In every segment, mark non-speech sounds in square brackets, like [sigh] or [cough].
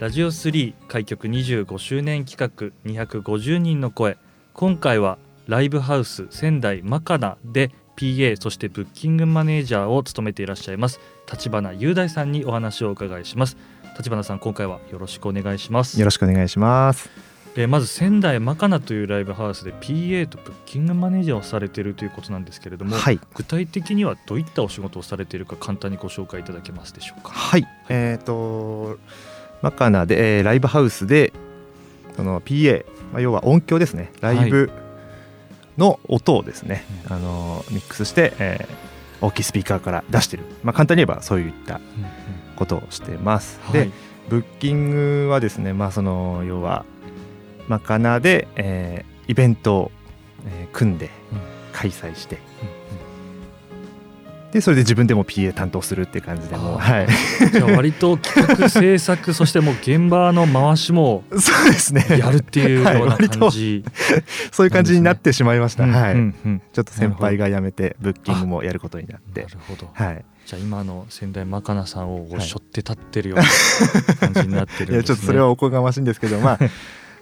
ラジオ3開局25周年企画250人の声。今回はライブハウス仙台マカナで PA そしてブッキングマネージャーを務めていらっしゃいます立花雄大さんにお話をお伺いします。立花さん今回はよろしくお願いします。よろしくお願いします。えーまず仙台マカナというライブハウスで PA とブッキングマネージャーをされているということなんですけれども、はい。具体的にはどういったお仕事をされているか簡単にご紹介いただけますでしょうか？はい。えっ、とマカナで、えーライブハウスでその PA、まあ、要は音響ですね。ライブの音をですね、うあのミックスして、えー大きいスピーカーから出してる、まあ、簡単に言えばそういったことをしてます、はい。でブッキングはですねまあその要はマカナで、えーイベントを、えー組んでうん。開催して、でそれで自分でも PA 担当するっていう感じでもはい。[laughs] じゃあ割と企画制作そしてもう現場の回しも [laughs] そうですね。やるっていうはいような感じ、そういう感じになってしまいました、うんはい、うんうん。ちょっと先輩が辞めてブッキングもやることになって。なるほど、はい。じゃあ今の仙台マカナさんをこうはい背負って立ってるような感じになってるんですね。[laughs] いやちょっとそれはおこがましいんですけどまあ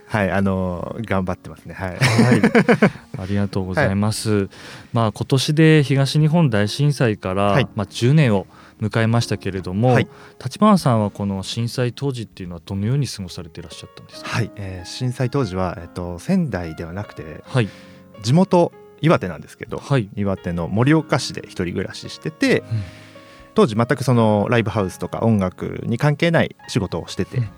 はいあのー頑張ってますね。はい。はい、[laughs] ありがとうございます。まあ今年で東日本大震災から、はい。まあ10年を迎えましたけれども、はい。立花さんはこの震災当時っていうのはどのように過ごされていらっしゃったんですか？はい、えー震災当時は、えっと、仙台ではなくてはい。地元岩手なんですけどはい。岩手の盛岡市で一人暮らししてて当時全くそのライブハウスとか音楽に関係ない仕事をしてて、うん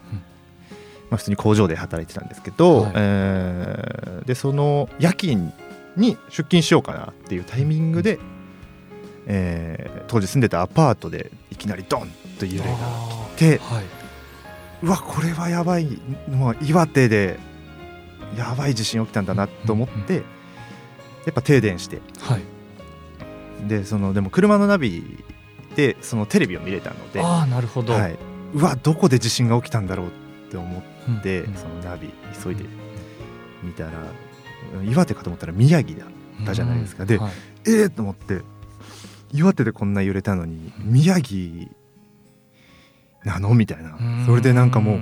まあ、普通に工場で働いてたんですけど、はいえーでその夜勤に出勤しようかなっていうタイミングで、えー当時住んでたアパートでいきなりドンと揺れが来てはい。うわこれはやばいもう岩手でやばい地震起きたんだなと思って、うんやっぱ停電してはい。でそのでも車のナビでそのテレビを見れたので、ああなるほど。はい、うわどこで地震が起きたんだろうって思っうんて、うん。そのナビ急いで見たら岩手かと思ったら宮城だたじゃないですか。ではい。えー、と思って岩手でこんな揺れたのに宮城なの？みたいな。それでなんかもう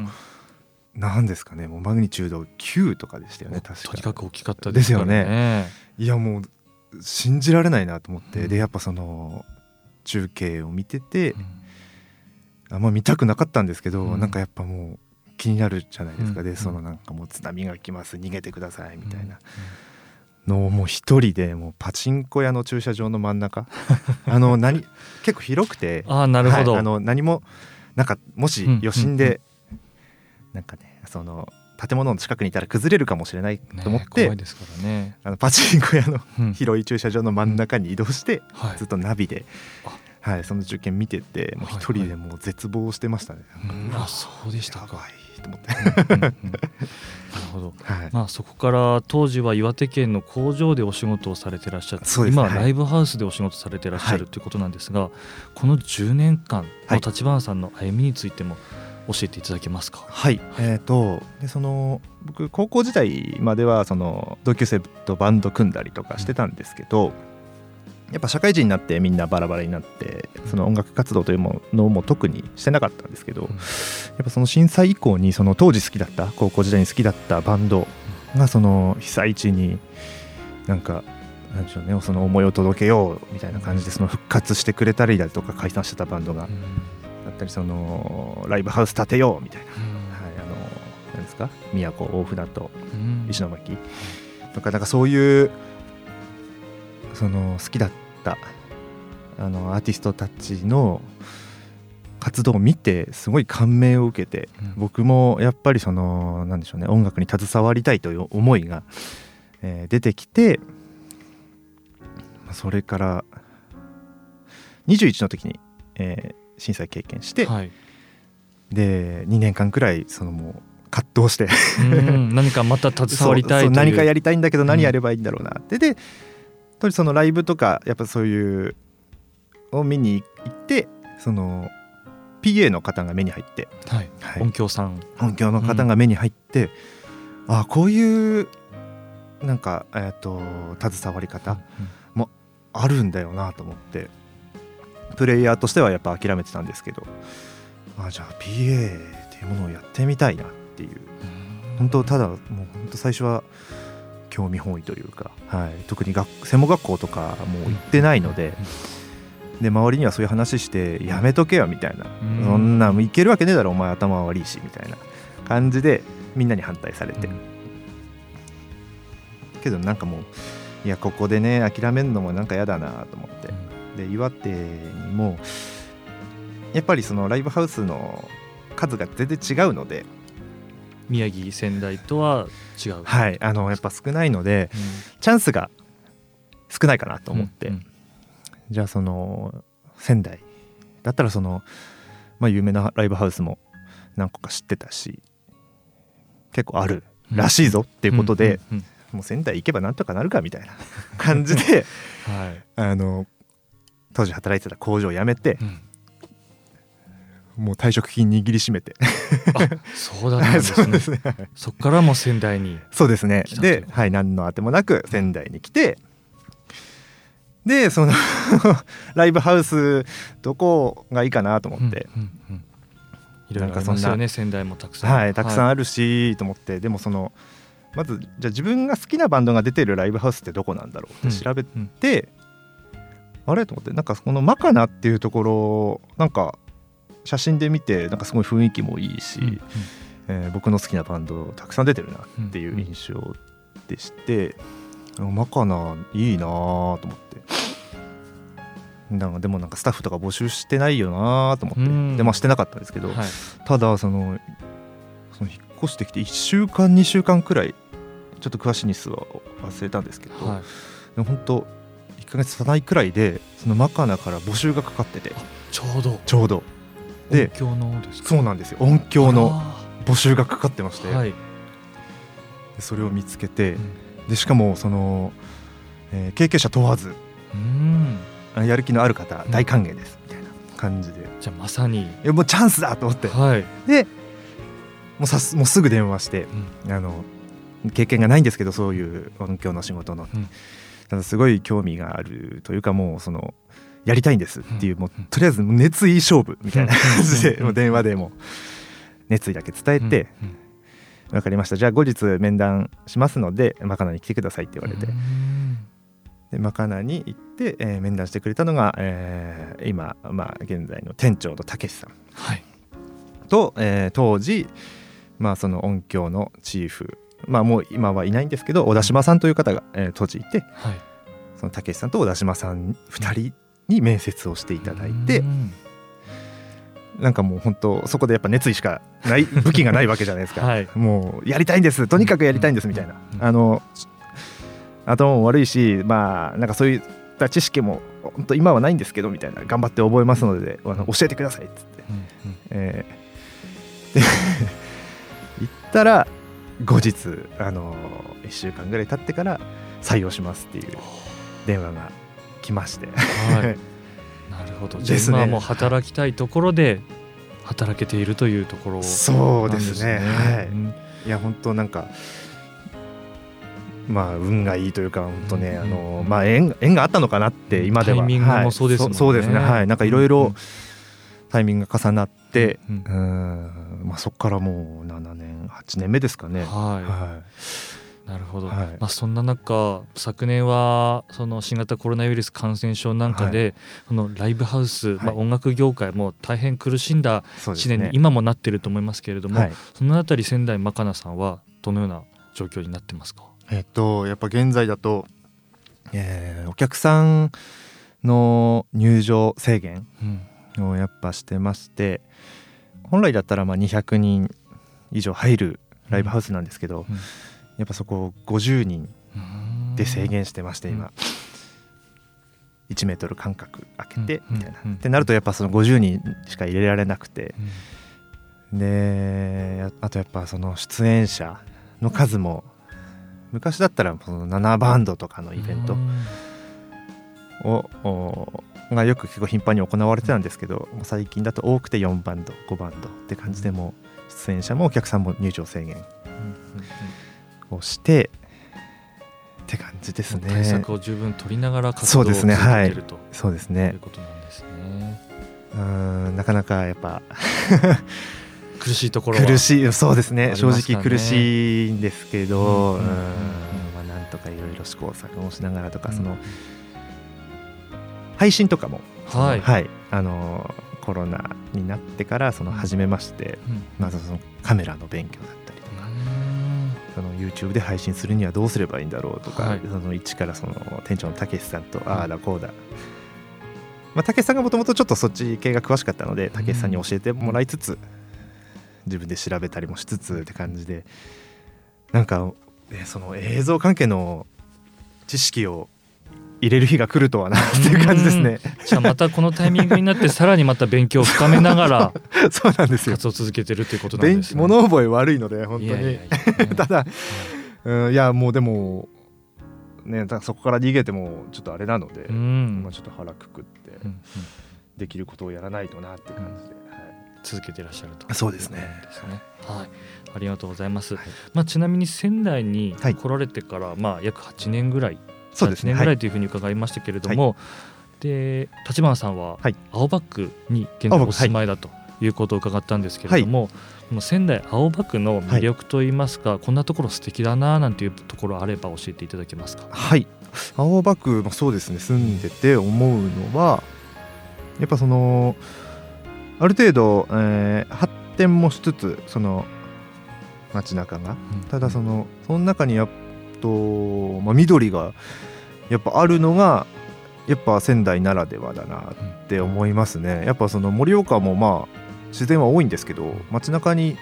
なんですかね。もうマグニチュード9とかでしたよね確か。とにかく大きかったですからね。いやもう信じられないなと思って、うんでやっぱその中継を見ててうん。あんま見たくなかったんですけど、うん。なんかやっぱもう気になるじゃないですか、うんでそのなんかもう津波が来ます逃げてくださいみたいな。のをもう一人でもうパチンコ屋の駐車場の真ん中。[laughs] あの何結構広くて。ああなるほど。はいあの何もなんかもしうん余震で、なんかねその建物の近くにいたら崩れるかもしれないねと思って、怖いですからね。あのパチンコ屋のうん。広い駐車場の真ん中に移動して、はい。ずっとナビで、はい、その受験見ててもう一人でもう絶望してましたね。うんうわあそうでしたかと思って、うんうんうん。なるほど。はい。まあ、そこから当時は岩手県の工場でお仕事をされてらっしゃって、ねはい今はライブハウスでお仕事されてらっしゃるはいということなんですが、この10年間はいの立花さんの歩みについても教えていただけますか？はい、えー、とでその僕高校時代まではその同級生とバンド組んだりとかしてたんですけど、やっぱ社会人になってみんなバラバラになってその音楽活動というものも特にしてなかったんですけど、うん。やっぱその震災以降にその当時好きだった高校時代に好きだったバンドがその被災地になんかなんでしょうねその思いを届けようみたいな感じでその復活してくれたりだとか解散してたバンドがだったりそのライブハウス建てようみたいな、はい、あの何ですか宮古大船渡うん。石巻とかなんかそういうその好きだったあのアーティストたちの活動を見てすごい感銘を受けてうん。僕もやっぱりそのなんでしょうね音楽に携わりたいという思いが、えー出てきてまあそれから21の時に、えー震災経験して、はい。で2年間くらいそのもう葛藤して。うん何かまた携わりたい [laughs] 何かやりたいんだけどうん何やればいいんだろうなって、で当時そのライブとかやっぱそういうを見に行ってその PA の方が目に入って、はい。はい。音響さん。音響の方が目に入って、あこういうなんか、えー、と携わり方あるんだよなと思ってプレイヤーとしてはやっぱ諦めてたんですけどあじゃあ PA っていうものをやってみたいなっていう。本当ただもう本当最初は興味本位というか、はい、特に学専門学校とかもう行ってないので、で周りにはそういう話してやめとけよみたいな、うん。そんなんいけるわけねえだろお前頭悪いしみたいな感じでみんなに反対されて、うん。けどなんかもういやここでね諦めるのもなんか嫌だなと思って。で岩手にもやっぱりそのライブハウスの数が全然違うので、宮城仙台とは違う？はい、あのやっぱ少ないのでうん。チャンスが少ないかなと思って、うんじゃあその仙台だったらその、まあ、有名なライブハウスも何個か知ってたし結構あるらしいぞっていうことで、うんうんもう仙台行けばなんとかなるかみたいな感じでうん [laughs] はい。あの当時働いてた工場を辞めてうんもう退職金握りしめて。そうだったんですそうねですね。そっからもう仙台にそうですね。で、はい、何のあてもなく仙台に来て。でその [laughs] ライブハウスどこがいいかなと思って、うんうんうん。いろいろあなんかそんなりますよね仙台もたくさん。はい、たくさんはあるし、と思って。でもそのまずじゃあ自分が好きなバンドが出てるライブハウスってどこなんだろうって調べうんて、あれ？と思って。なんかこのマカナっていうところなんか写真で見てなんかすごい雰囲気もいいし、うんうん。えー僕の好きなバンドたくさん出てるなっていう印象でして、マカナいいなと思って。なんかでもなんかスタッフとか募集してないよなと思って、うん。でまあしてなかったんですけど、はい。ただそのその引っ越してきて1週間2週間くらいちょっと詳しい日数は忘れたんですけど、はい。でも本当1ヶ月経たないくらいでそのマカナから募集がかかってて。ちょうど。ちょうどで音響のですか？そうなんですよ。音響のあ募集がかかってまして、ーはい。でそれを見つけて、うん。でしかもその、えー経験者問わずうん。あやる気のある方うん。大歓迎です。みたいな感じで、いじゃあまさに。やもうチャンスだと思って。はい。でもうさすもうすぐ電話してあの経験がないんですけどそういう音響の仕事の、うん。ただすごい興味があるというかもうそのやりたいんですっていう、うんもうとりあえず熱意勝負みたいな感じで、うん。もう電話でも熱意だけ伝えてうん。うん「分かりました。じゃあ後日面談しますのでマカナに来てください」って言われて、うん。でマカナに行って、えー面談してくれたのが、えー今、まあ、現在の店長のたけしさん。はい。と、えー当時、まあ、その音響のチーフまあもう今はいないんですけど小田島さんという方が、えー当時いてはい。そのたけしさんと小田島さん2人に面接をしていただいて、うん。なんかもう本当そこでやっぱ熱意しかない [laughs] 武器がないわけじゃないですか、はい。もうやりたいんですとにかくやりたいんですみたいな、うんあの頭も悪いしまあなんかそういった知識も本当今はないんですけどみたいな頑張って覚えますのであの教えてくださいっつって、うんうんえー。で [laughs] 行ったら後日あの1週間ぐらい経ってから採用しますっていう電話が来まして。はい。[laughs] なるほど。じゃあですね。今はもう働きたいところで働けているというところそうですね。はいうんい。や本当なんかまあ運がいいというか本当ね、うんあのまあ縁縁があったのかなって今では。タイミングもそうですもんね。はい。そそうですね。はい。なんかいろいろタイミングが重なってうんうん。まあそこからもう7年8年目ですかね。ははいなるほど、はい。まあ、そんな中昨年はその新型コロナウイルス感染症なんかで、そのライブハウス、まあ、音楽業界も大変苦しんだ1そうですね。年に今もなってると思いますけれども、はい。そのあたり仙台マカナさんはどのような状況になってますか、えっとやっぱ現在だと、えーお客さんの入場制限うん。をやっぱしてまして本来だったらまあ200人以上入るライブハウスなんですけど、うんやっぱそこを50人うんで制限してましてうん。今、1メートル間隔空けてうん。みたいな、うん。ってなるとやっぱその50人しか入れられなくて。うん。でやあとやっぱその出演者の数も昔だったらその7バンドとかのイベントうん。をおがよく結構頻繁に行われてたんですけど最近だと多くて4バンド5バンドって感じでもう出演者もお客さんも入場制限をしてって感じですね。対策を十分取りながら活そう動を続ですねはいけてると。そうですいねうことなんですね。うーんなかなかやっぱ [laughs] 苦しいところは苦しい。そうですね。あり正直苦しいんですけどまあなんとかいろいろ試行錯誤しながらとかうん。その配信とかもはい。はい。あのコロナになってからその始めましてうん。まずそのカメラの勉強だその YouTube で配信するにはどうすればいいんだろうとか、はい。その一からその店長のたけしさんとああだこうだ、まあ、たけしさんがもともとちょっとそっち系が詳しかったのでたけしさんに教えてもらいつつ、自分で調べたりもしつつって感じでなんかえその映像関係の知識を入れる日が来るとはなっていう感じですね。じゃあまたこのタイミングになってさらにまた勉強を深めながら [laughs] そうなんですよ。活動を続けてるということなん勉ですね。物覚え悪いので本当に。[laughs] ただ、うん、いやもうでもねそこから逃げてもちょっとあれなので、うん。まあ、ちょっと腹くくってうんうん。できることをやらないとなって感じで、続けていらっしゃると。そうですね。ですね。はい。ありがとうございます、はい。まあ、ちなみに仙台にはい。来られてから、まあ、約8年ぐらい8年ぐらはい。いとい。うふうに伺い。ましたけれども、で立花さんははい。青葉区に現在お住まいだということを伺ったんですけれども、この仙台青葉区の魅力といいますか、こんなところ素敵だななんていうところあれば教えていただけますか？はい。青葉区もそうですね住んでて思うのはやっぱそのある程度、えー発展もしつつその街中が。ただそのその中にやっと、まあ、緑がやっぱあるのがやっぱ仙台ならではだなって思いますね。やっぱその盛岡もまあ自然は多いんですけど街中に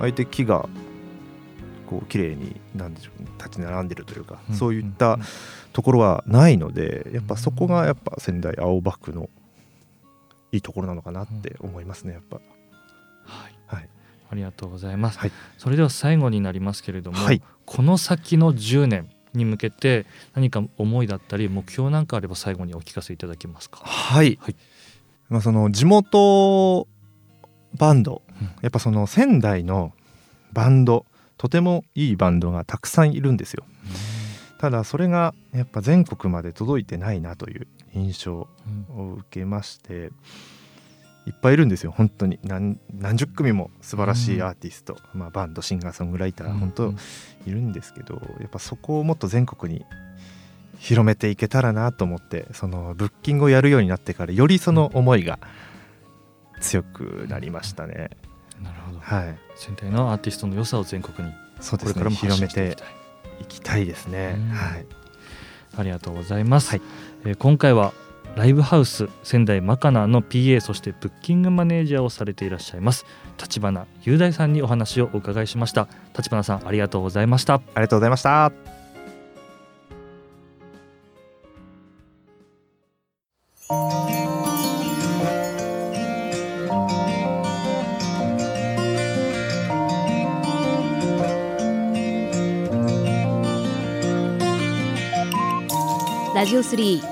あえて木がこう綺麗になんでしょう立ち並んでるというか、そういったところはないのでやっぱそこがやっぱ仙台青葉区のいいところなのかなって思いますねやっぱ。はい、はい。ありがとうございます、はい。それでは最後になりますけれども、はい。この先の10年に向けて何か思いだったり目標なんかあれば最後にお聞かせいただけますか？はい、はい。まあ、その地元バンド、うん。やっぱその仙台のバンド。とてもいいバンドがたくさんいるんですよ。ただそれがやっぱ全国まで届いてないなという印象うんを受けましていっぱいいるんですよ本当に何何十組も素晴らしいアーティスト、まあ、バンドシンガーソングライター、本当うんいるんですけどやっぱそこをもっと全国に広めていけたらなと思ってそのブッキングをやるようになってからよりその思いが強くなりましたね。なるほど。はい、仙台のアーティストの良さを全国にそうですねこれからも発広めていきたい。ですね。うんはい、ありがとうございます。はいえー今回はライブハウス仙台マカナの PA そしてブッキングマネージャーをされていらっしゃいます。立花雄大さんにお話をお伺いしました。立花さんありがとうございました。ありがとうございました。ラジオ3